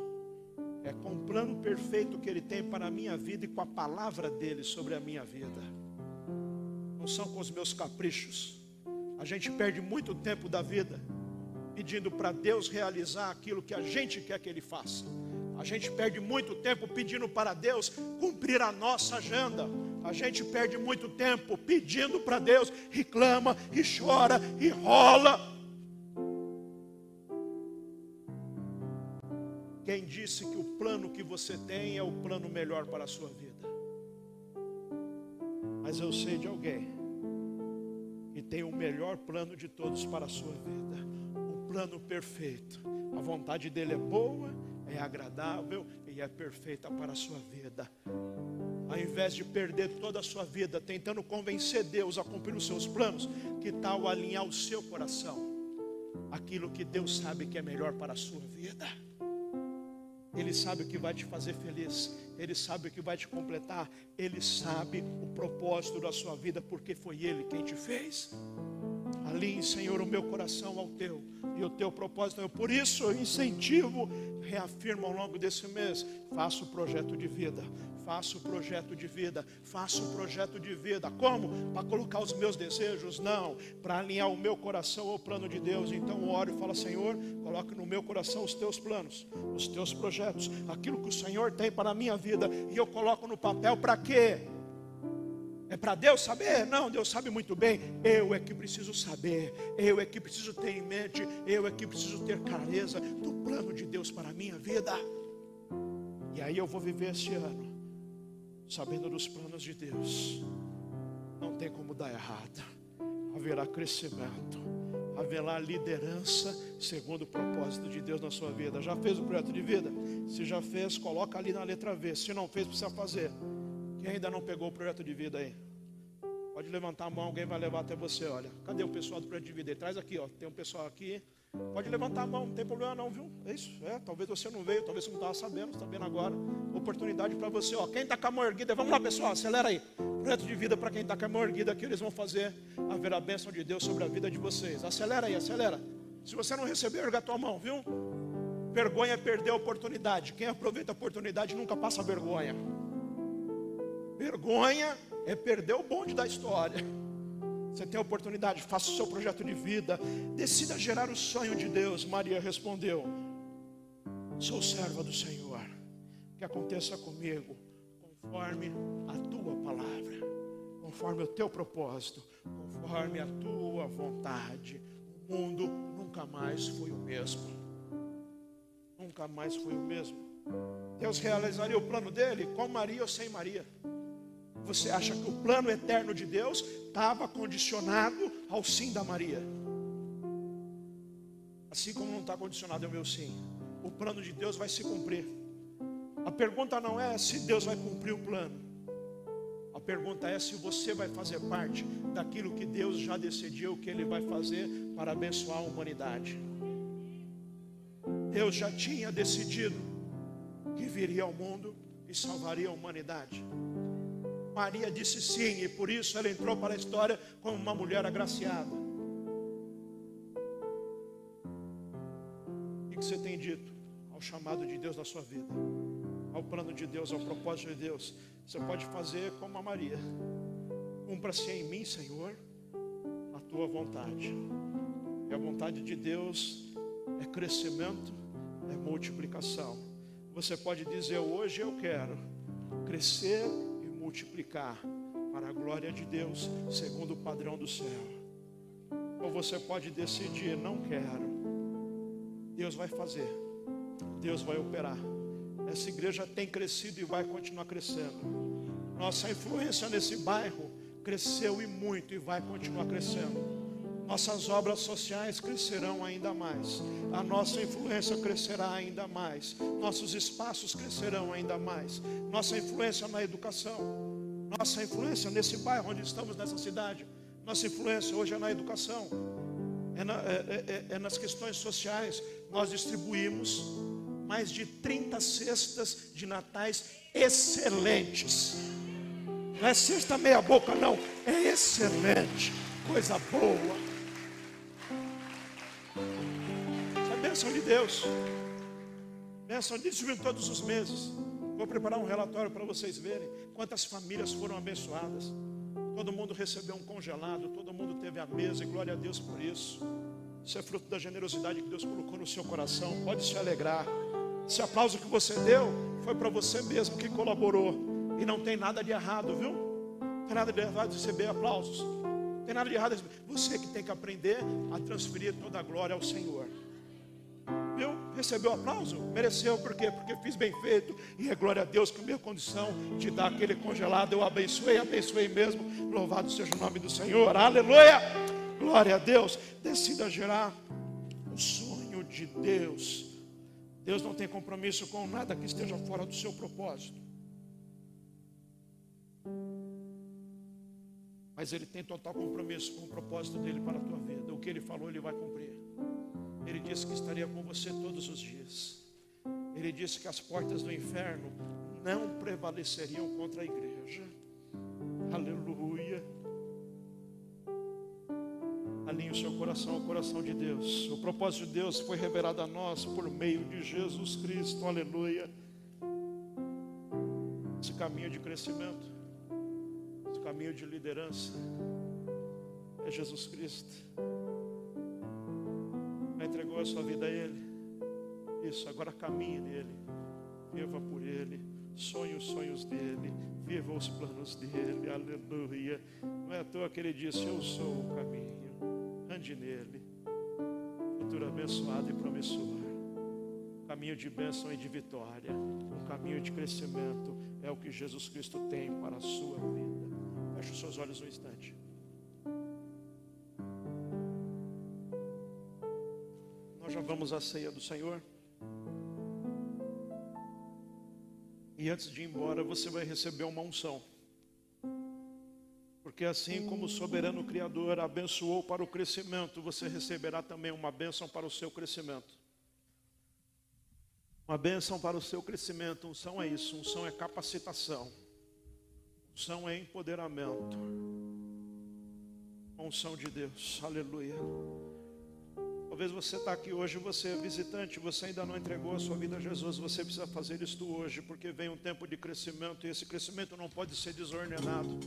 é com o plano perfeito que Ele tem para a minha vida e com a palavra dele sobre a minha vida. Não são com os meus caprichos. A gente perde muito tempo da vida pedindo para Deus realizar aquilo que a gente quer que Ele faça. A gente perde muito tempo pedindo para Deus cumprir a nossa agenda. A gente perde muito tempo pedindo para Deus, reclama e chora e rola. Quem disse que o plano que você tem é o plano melhor para a sua vida? Mas eu sei de alguém que tem o melhor plano de todos para a sua vida, o plano perfeito. A vontade dele é boa, é agradável e é perfeita para a sua vida. Ao invés de perder toda a sua vida tentando convencer Deus a cumprir os seus planos, que tal alinhar o seu coração? Aquilo que Deus sabe que é melhor para a sua vida. Ele sabe o que vai te fazer feliz, Ele sabe o que vai te completar, Ele sabe o propósito da sua vida, porque foi Ele quem te fez. Alinhe, Senhor, o meu coração ao teu e o teu propósito. Por isso eu incentivo, reafirmo ao longo desse mês: faça o projeto de vida, faço o projeto de vida, faço o projeto de vida. Como? Para colocar os meus desejos? Não, para alinhar o meu coração ao plano de Deus. Então oro e falo, Senhor, coloque no meu coração os teus planos, os teus projetos, aquilo que o Senhor tem para a minha vida, e eu coloco no papel para quê? É para Deus saber? Não, Deus sabe muito bem. Eu é que preciso saber, eu é que preciso ter em mente, eu é que preciso ter clareza do plano de Deus para a minha vida. E aí eu vou viver esse ano sabendo dos planos de Deus, não tem como dar errado. Haverá crescimento, haverá liderança segundo o propósito de Deus na sua vida. Já fez o projeto de vida? Se já fez, coloca ali na letra V. Se não fez, precisa fazer. Quem ainda não pegou o projeto de vida aí? Pode levantar a mão, alguém vai levar até você. Olha, cadê o pessoal do projeto de vida? Ele traz aqui, ó. Tem um pessoal aqui. Pode levantar a mão, não tem problema não, viu? É isso, é. Talvez você não veio, talvez você não estava sabendo, está vendo agora. Oportunidade para você, ó. Quem está com a mão erguida, vamos lá, pessoal, acelera aí. Projeto de vida para quem está com a mão erguida aqui, eles vão fazer haver a bênção de Deus sobre a vida de vocês. Acelera aí, acelera. Se você não recebeu, erga a tua mão, viu? Vergonha é perder a oportunidade. Quem aproveita a oportunidade nunca passa vergonha. Vergonha é perder o bonde da história. Você tem a oportunidade, faça o seu projeto de vida, decida gerar o sonho de Deus. Maria respondeu: Sou serva do Senhor, que aconteça comigo conforme a tua palavra, conforme o teu propósito, conforme a tua vontade. O mundo nunca mais foi o mesmo. Nunca mais foi o mesmo. Deus realizaria o plano dele com Maria ou sem Maria. Você acha que o plano eterno de Deus estava condicionado ao sim da Maria? Assim como não está condicionado ao meu sim. O plano de Deus vai se cumprir. A pergunta não é se Deus vai cumprir o plano. A pergunta é se você vai fazer parte daquilo que Deus já decidiu que Ele vai fazer para abençoar a humanidade. Deus já tinha decidido que viria ao mundo e salvaria a humanidade. Maria disse sim, e por isso ela entrou para a história como uma mulher agraciada. O que você tem dito ao chamado de Deus na sua vida? Ao plano de Deus, ao propósito de Deus? Você pode fazer como a Maria. Cumpra-se em mim, Senhor, a tua vontade. E a vontade de Deus é crescimento, é multiplicação. Você pode dizer hoje eu quero crescer multiplicar para a glória de Deus, segundo o padrão do céu. Ou você pode decidir, não quero. Deus vai fazer. Deus vai operar. Essa igreja tem crescido e vai continuar crescendo. Nossa influência nesse bairro cresceu e muito e vai continuar crescendo. Nossas obras sociais crescerão ainda mais. A nossa influência crescerá ainda mais. Nossos espaços crescerão ainda mais. Nossa influência na educação. Nossa influência nesse bairro onde estamos, nessa cidade. Nossa influência hoje é na educação. É, na, é, é, é nas questões sociais. Nós distribuímos mais de 30 cestas de natais excelentes. Não é cesta meia boca, não. É excelente. Coisa boa. Bênção de Deus. Bênção de Deus todos os meses. Vou preparar um relatório para vocês verem quantas famílias foram abençoadas. Todo mundo recebeu um congelado, todo mundo teve a mesa, e glória a Deus por isso. Isso é fruto da generosidade que Deus colocou no seu coração. Pode se alegrar. Esse aplauso que você deu foi para você mesmo que colaborou. E não tem nada de errado, viu? Não tem nada de errado receber aplausos. Não tem nada de errado. Você que tem que aprender a transferir toda a glória ao Senhor. Recebeu aplauso? Mereceu, por quê? Porque fiz bem feito. E é glória a Deus que a minha condição de dar aquele congelado eu abençoei, abençoei mesmo. Louvado seja o nome do Senhor. Aleluia! Glória a Deus. Decida gerar o sonho de Deus. Deus não tem compromisso com nada que esteja fora do seu propósito. Mas Ele tem total compromisso com o propósito dele para a tua vida. O que Ele falou, Ele vai cumprir. Ele disse que estaria com você todos os dias. Ele disse que as portas do inferno não prevaleceriam contra a igreja. Aleluia. Alinhe o seu coração ao coração de Deus. O propósito de Deus foi revelado a nós por meio de Jesus Cristo. Aleluia. Esse caminho de crescimento, esse caminho de liderança é Jesus Cristo. Já entregou a sua vida a Ele? Isso, agora caminhe nele, viva por Ele, sonhe os sonhos dele, viva os planos dele, aleluia. Não é à toa que ele disse: Eu sou o caminho ande nele. Futuro abençoado e promissor. Caminho de bênção e de vitória. Um caminho de crescimento. É o que Jesus Cristo tem para a sua vida. Feche os seus olhos um instante. Já vamos à ceia do Senhor. E antes de ir embora, você vai receber uma unção. Porque assim como o soberano Criador abençoou para o crescimento, você receberá também uma bênção para o seu crescimento. Uma bênção para o seu crescimento. Unção é isso, unção é capacitação. Unção é empoderamento. Unção de Deus. Aleluia. Talvez você está aqui hoje, você é visitante, você ainda não entregou a sua vida a Jesus, você precisa fazer isto hoje, porque vem um tempo de crescimento e esse crescimento não pode ser desordenado.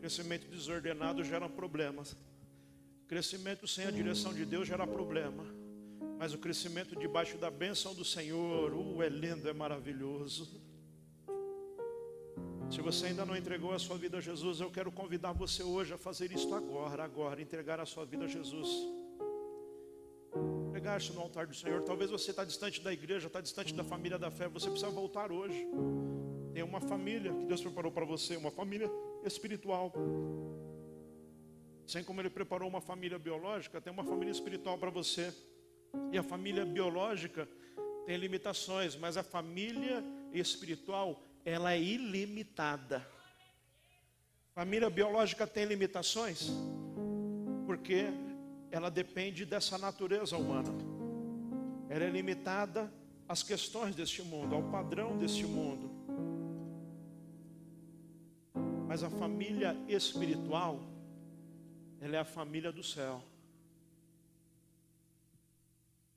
Crescimento desordenado gera problemas. Crescimento sem a direção de Deus gera problema. Mas o crescimento debaixo da bênção do Senhor, uh, é lindo, é maravilhoso. Se você ainda não entregou a sua vida a Jesus, eu quero convidar você hoje a fazer isso agora, agora, entregar a sua vida a Jesus. Entregar isso no altar do Senhor. Talvez você está distante da igreja, está distante da família da fé. Você precisa voltar hoje. Tem uma família que Deus preparou para você, uma família espiritual. Assim como Ele preparou uma família biológica, tem uma família espiritual para você. E a família biológica tem limitações, mas a família espiritual, ela é ilimitada. Família biológica tem limitações, porque ela depende dessa natureza humana. Ela é limitada às questões deste mundo, ao padrão deste mundo. Mas a família espiritual, ela é a família do céu.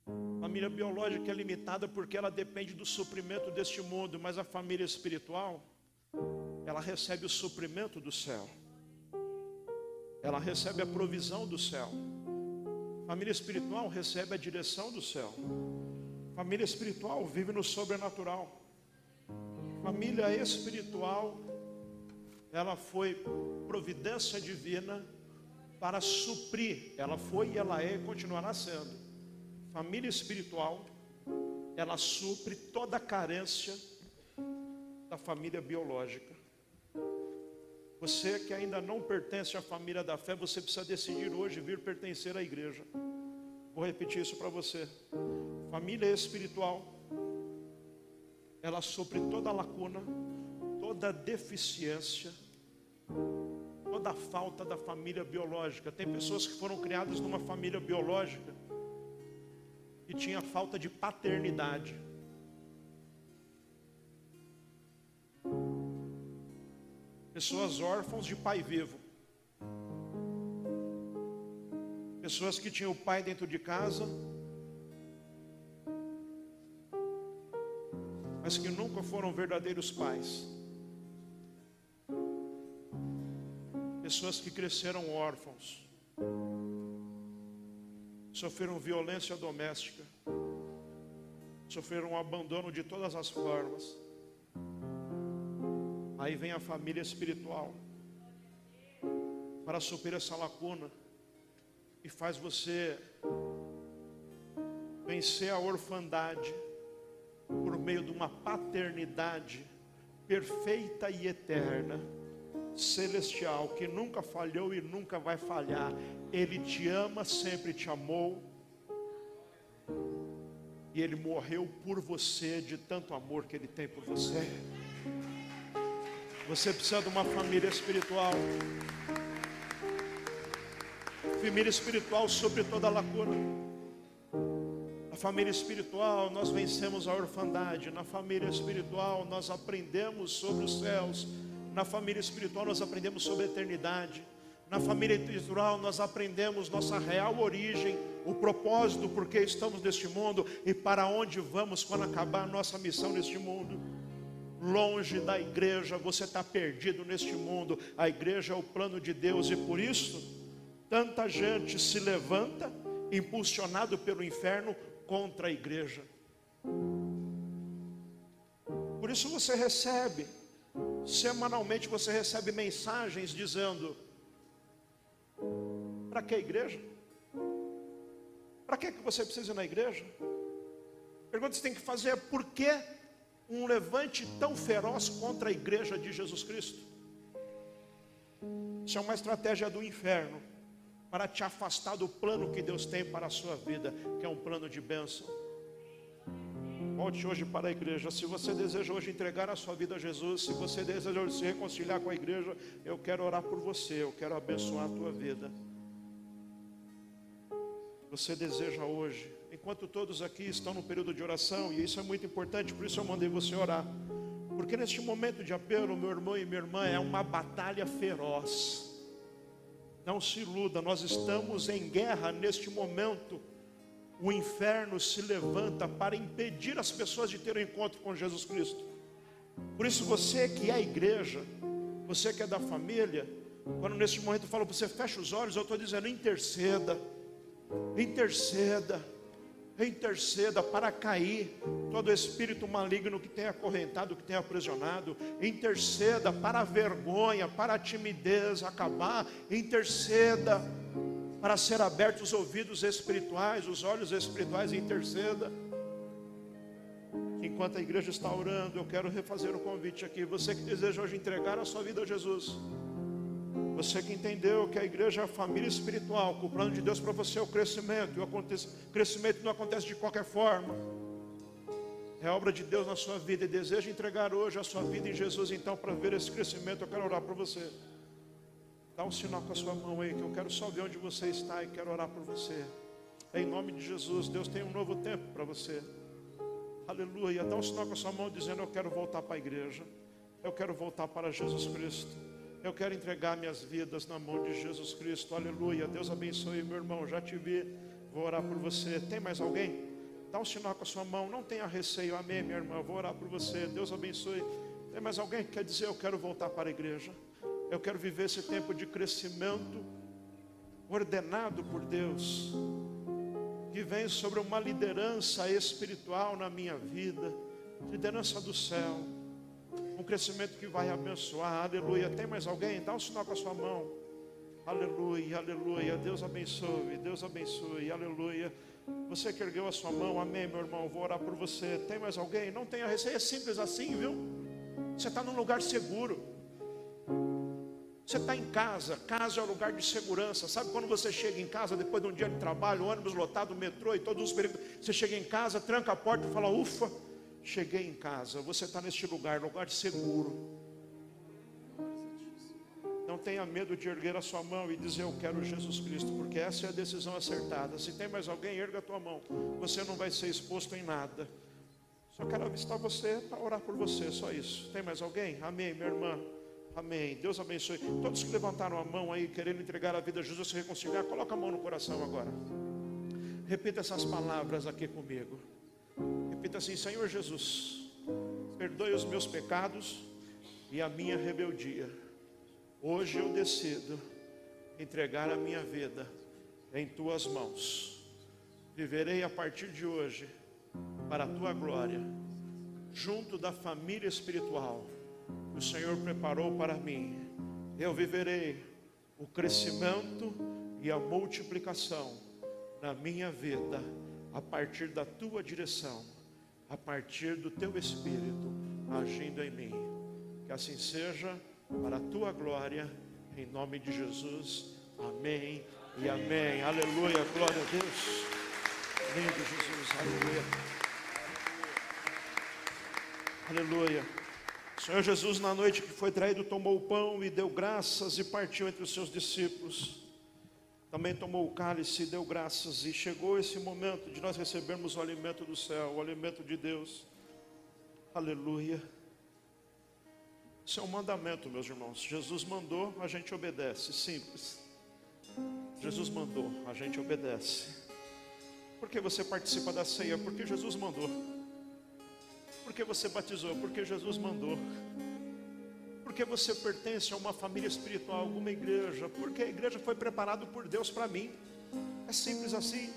A família biológica é limitada porque ela depende do suprimento deste mundo, mas a família espiritual, ela recebe o suprimento do céu. Ela recebe a provisão do céu. Família espiritual recebe a direção do céu. Família espiritual vive no sobrenatural. Família espiritual ela foi providência divina para suprir, ela foi e ela é e continuará sendo. Família espiritual, ela supre toda a carência da família biológica. Você que ainda não pertence à família da fé, você precisa decidir hoje vir pertencer à igreja. Vou repetir isso para você. Família espiritual, ela supre toda lacuna, toda deficiência toda falta da família biológica. Tem pessoas que foram criadas numa família biológica e tinha falta de paternidade. Pessoas órfãos de pai vivo. Pessoas que tinham o pai dentro de casa, mas que nunca foram verdadeiros pais. Pessoas que cresceram órfãos, sofreram violência doméstica, sofreram um abandono de todas as formas. Aí vem a família espiritual para suprir essa lacuna e faz você vencer a orfandade por meio de uma paternidade perfeita e eterna, celestial, que nunca falhou e nunca vai falhar. Ele te ama, sempre te amou. E ele morreu por você de tanto amor que ele tem por você. Você precisa de uma família espiritual. Família espiritual sobre toda lacuna. Na família espiritual nós vencemos a orfandade. Na família espiritual nós aprendemos sobre os céus. Na família espiritual nós aprendemos sobre a eternidade. Na família espiritual nós aprendemos nossa real origem, o propósito por que estamos neste mundo e para onde vamos quando acabar a nossa missão neste mundo longe da igreja, você está perdido neste mundo. A igreja é o plano de Deus e por isso tanta gente se levanta, impulsionado pelo inferno, contra a igreja. Por isso você recebe, semanalmente você recebe mensagens dizendo: para que a igreja? Para que, que você precisa ir na igreja? Pergunta que você tem que fazer é por que um levante tão feroz contra a igreja de Jesus Cristo. Isso é uma estratégia do inferno para te afastar do plano que Deus tem para a sua vida, que é um plano de bênção. Volte hoje para a igreja. Se você deseja hoje entregar a sua vida a Jesus, se você deseja hoje se reconciliar com a igreja, eu quero orar por você, eu quero abençoar a tua vida. Você deseja hoje enquanto todos aqui estão no período de oração, e isso é muito importante, por isso eu mandei você orar. Porque neste momento de apelo, meu irmão e minha irmã, é uma batalha feroz. Não se iluda, nós estamos em guerra neste momento. O inferno se levanta para impedir as pessoas de ter um encontro com Jesus Cristo. Por isso, você que é a igreja, você que é da família, quando neste momento eu falo você, fecha os olhos, eu estou dizendo, interceda, interceda interceda para cair todo espírito maligno que tenha acorrentado, que tenha aprisionado, interceda para a vergonha, para a timidez acabar, interceda para ser abertos os ouvidos espirituais, os olhos espirituais, interceda. Enquanto a igreja está orando, eu quero refazer o convite aqui. Você que deseja hoje entregar a sua vida a Jesus, você que entendeu que a igreja é a família espiritual, que o plano de Deus para você é o crescimento, e o crescimento não acontece de qualquer forma. É obra de Deus na sua vida e deseja entregar hoje a sua vida em Jesus, então, para ver esse crescimento, eu quero orar por você. Dá um sinal com a sua mão aí, que eu quero só ver onde você está e quero orar por você. Em nome de Jesus, Deus tem um novo tempo para você. Aleluia. Dá um sinal com a sua mão dizendo: Eu quero voltar para a igreja. Eu quero voltar para Jesus Cristo. Eu quero entregar minhas vidas na mão de Jesus Cristo. Aleluia. Deus abençoe, meu irmão. Já te vi. Vou orar por você. Tem mais alguém? Dá um sinal com a sua mão. Não tenha receio. Amém, minha irmã. Vou orar por você. Deus abençoe. Tem mais alguém que quer dizer: Eu quero voltar para a igreja? Eu quero viver esse tempo de crescimento ordenado por Deus, que vem sobre uma liderança espiritual na minha vida, liderança do céu um crescimento que vai abençoar. Aleluia. Tem mais alguém? Dá um sinal com a sua mão. Aleluia, aleluia. Deus abençoe, Deus abençoe, aleluia. Você que ergueu a sua mão, amém, meu irmão. Vou orar por você. Tem mais alguém? Não tenha receio, é simples assim, viu? Você está num lugar seguro. Você está em casa, casa é um lugar de segurança. Sabe quando você chega em casa depois de um dia de trabalho, ônibus lotado, metrô e todos os perigos, você chega em casa, tranca a porta e fala: Ufa, cheguei em casa, você está neste lugar, lugar seguro. Não tenha medo de erguer a sua mão e dizer eu quero Jesus Cristo, porque essa é a decisão acertada. Se tem mais alguém, erga a tua mão. Você não vai ser exposto em nada. Só quero avistar você para orar por você, só isso. Tem mais alguém? Amém, minha irmã. Amém. Deus abençoe. Todos que levantaram a mão aí, querendo entregar a vida a Jesus, se reconciliar, coloca a mão no coração agora. Repita essas palavras aqui comigo. Repita assim: Senhor Jesus, perdoe os meus pecados e a minha rebeldia. Hoje eu decido entregar a minha vida em tuas mãos. Viverei a partir de hoje para a tua glória, junto da família espiritual que o Senhor preparou para mim. Eu viverei o crescimento e a multiplicação na minha vida a partir da tua direção, a partir do teu espírito agindo em mim. Que assim seja para a tua glória, em nome de Jesus. Amém e amém. Aleluia, glória a Deus. Lindo Jesus, aleluia. Aleluia. O Senhor Jesus, na noite que foi traído, tomou o pão e deu graças e partiu entre os seus discípulos. Também tomou o cálice e deu graças, e chegou esse momento de nós recebermos o alimento do céu, o alimento de Deus. Aleluia. Isso é um mandamento, meus irmãos. Jesus mandou, a gente obedece, simples. Jesus mandou, a gente obedece. Por que você participa da ceia? Porque Jesus mandou. Por que você batizou? Porque Jesus mandou. Porque você pertence a uma família espiritual, alguma igreja? Porque a igreja foi preparada por Deus para mim. É simples assim.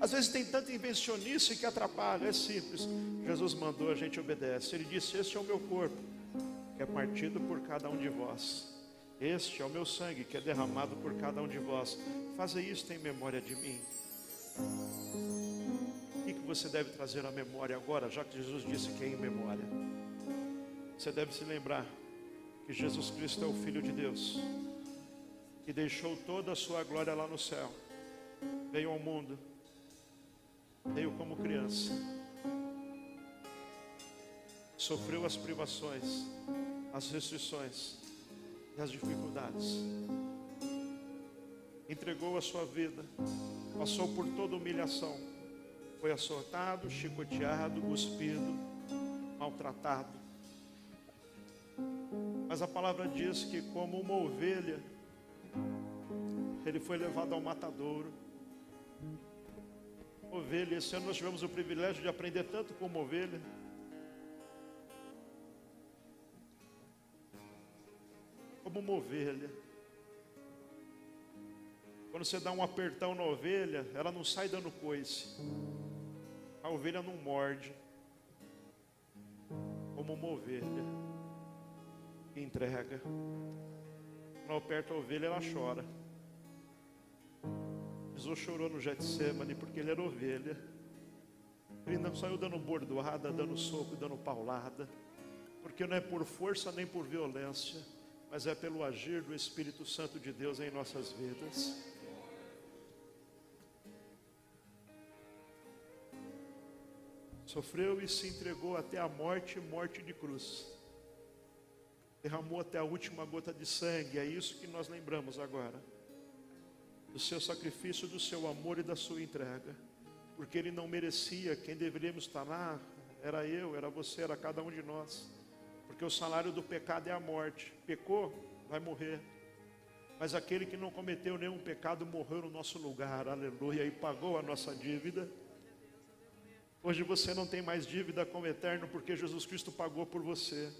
Às vezes tem tanta invencionice que atrapalha, é simples. Jesus mandou, a gente obedece. Ele disse: Este é o meu corpo que é partido por cada um de vós. Este é o meu sangue que é derramado por cada um de vós. Faça isto em memória de mim. O que você deve trazer à memória agora, já que Jesus disse que é em memória? Você deve se lembrar que Jesus Cristo é o Filho de Deus, que deixou toda a sua glória lá no céu, veio ao mundo, veio como criança sofreu as privações, as restrições e as dificuldades. Entregou a sua vida, passou por toda humilhação, foi açoitado, chicoteado, cuspido, maltratado. Mas a palavra diz que, como uma ovelha, ele foi levado ao matadouro. Ovelha, esse ano nós tivemos o privilégio de aprender tanto como ovelha. como uma ovelha. Quando você dá um apertão na ovelha, ela não sai dando coice. A ovelha não morde. Como uma ovelha. Entrega. Quando aperta a ovelha, ela chora. Jesus chorou no Getsemane porque ele era ovelha. Ele não saiu dando bordoada, dando soco, dando paulada. Porque não é por força nem por violência mas é pelo agir do Espírito Santo de Deus em nossas vidas. Sofreu e se entregou até a morte morte de cruz. Derramou até a última gota de sangue, é isso que nós lembramos agora. Do seu sacrifício, do seu amor e da sua entrega. Porque ele não merecia, quem deveríamos estar lá era eu, era você, era cada um de nós. Porque o salário do pecado é a morte. Pecou, vai morrer. Mas aquele que não cometeu nenhum pecado morreu no nosso lugar, aleluia, e pagou a nossa dívida. Hoje você não tem mais dívida com o eterno, porque Jesus Cristo pagou por você.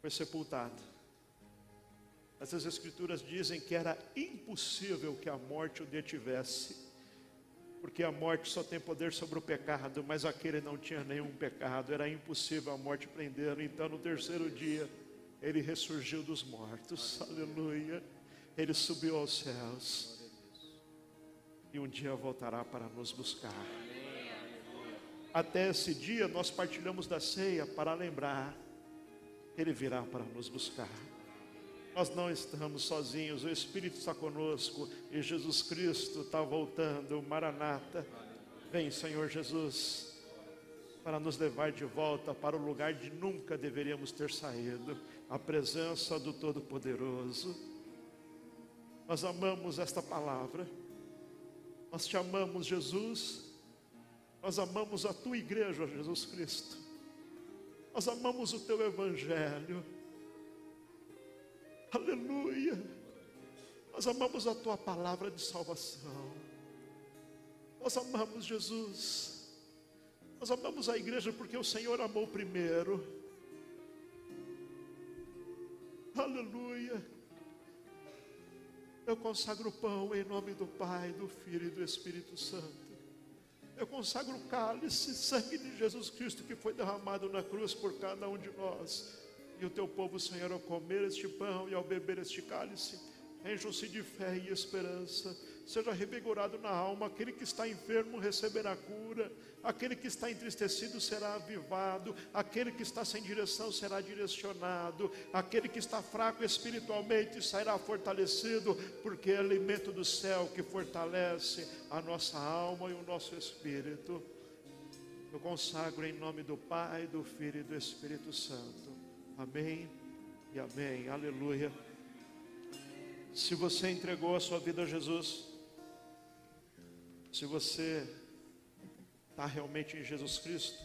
Foi sepultado. Essas escrituras dizem que era impossível que a morte o detivesse porque a morte só tem poder sobre o pecado, mas aquele não tinha nenhum pecado, era impossível a morte prendê-lo. Então, no terceiro dia, ele ressurgiu dos mortos, aleluia. Ele subiu aos céus, e um dia voltará para nos buscar. Até esse dia, nós partilhamos da ceia para lembrar, ele virá para nos buscar. Nós não estamos sozinhos, o Espírito está conosco e Jesus Cristo está voltando. Maranata, vem, Senhor Jesus, para nos levar de volta para o lugar de nunca deveríamos ter saído a presença do Todo-Poderoso. Nós amamos esta palavra, nós te amamos, Jesus, nós amamos a tua igreja, Jesus Cristo, nós amamos o teu Evangelho. Aleluia. Nós amamos a tua palavra de salvação. Nós amamos Jesus. Nós amamos a igreja porque o Senhor amou primeiro. Aleluia. Eu consagro o pão em nome do Pai, do Filho e do Espírito Santo. Eu consagro o cálice, sangue de Jesus Cristo que foi derramado na cruz por cada um de nós. E o teu povo, Senhor, ao comer este pão e ao beber este cálice, encham-se de fé e esperança. Seja revigorado na alma. Aquele que está enfermo receberá cura. Aquele que está entristecido será avivado. Aquele que está sem direção será direcionado. Aquele que está fraco espiritualmente sairá fortalecido, porque é alimento do céu que fortalece a nossa alma e o nosso espírito. Eu consagro em nome do Pai, do Filho e do Espírito Santo. Amém e amém. Aleluia. Se você entregou a sua vida a Jesus, se você está realmente em Jesus Cristo,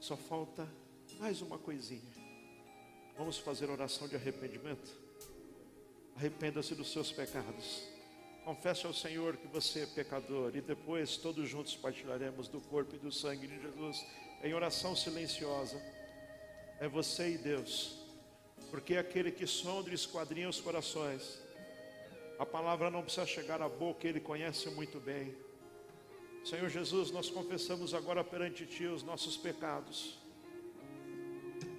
só falta mais uma coisinha. Vamos fazer oração de arrependimento? Arrependa-se dos seus pecados. Confesse ao Senhor que você é pecador e depois todos juntos partilharemos do corpo e do sangue de Jesus em oração silenciosa. É você e Deus, porque é aquele que sonda e esquadrinha os corações a palavra não precisa chegar à boca, Ele conhece muito bem. Senhor Jesus, nós confessamos agora perante Ti os nossos pecados.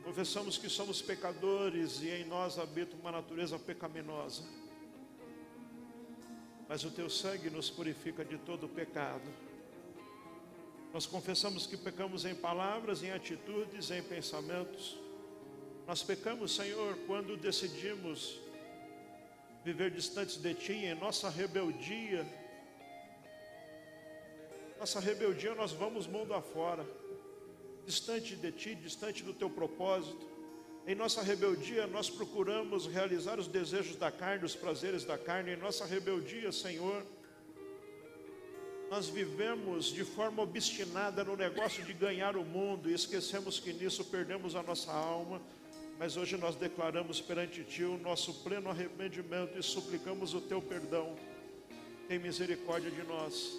Confessamos que somos pecadores e em nós habita uma natureza pecaminosa. Mas o Teu sangue nos purifica de todo pecado. Nós confessamos que pecamos em palavras, em atitudes, em pensamentos. Nós pecamos, Senhor, quando decidimos viver distantes de Ti, em nossa rebeldia. Nossa rebeldia, nós vamos mundo afora, distante de Ti, distante do Teu propósito. Em nossa rebeldia, nós procuramos realizar os desejos da carne, os prazeres da carne. Em nossa rebeldia, Senhor, nós vivemos de forma obstinada no negócio de ganhar o mundo e esquecemos que nisso perdemos a nossa alma mas hoje nós declaramos perante Ti o nosso pleno arrependimento e suplicamos o Teu perdão. Tem misericórdia de nós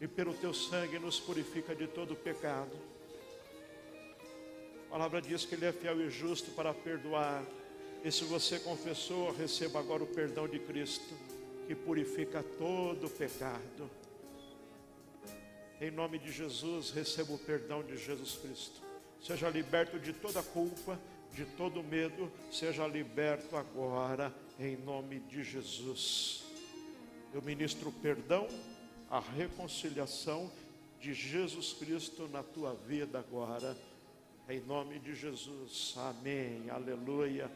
e pelo Teu sangue nos purifica de todo pecado. A palavra diz que Ele é fiel e justo para perdoar. E se você confessou, receba agora o perdão de Cristo, que purifica todo pecado. Em nome de Jesus, receba o perdão de Jesus Cristo. Seja liberto de toda culpa de todo medo, seja liberto agora, em nome de Jesus. Eu ministro o perdão, a reconciliação de Jesus Cristo na tua vida agora, em nome de Jesus. Amém. Aleluia.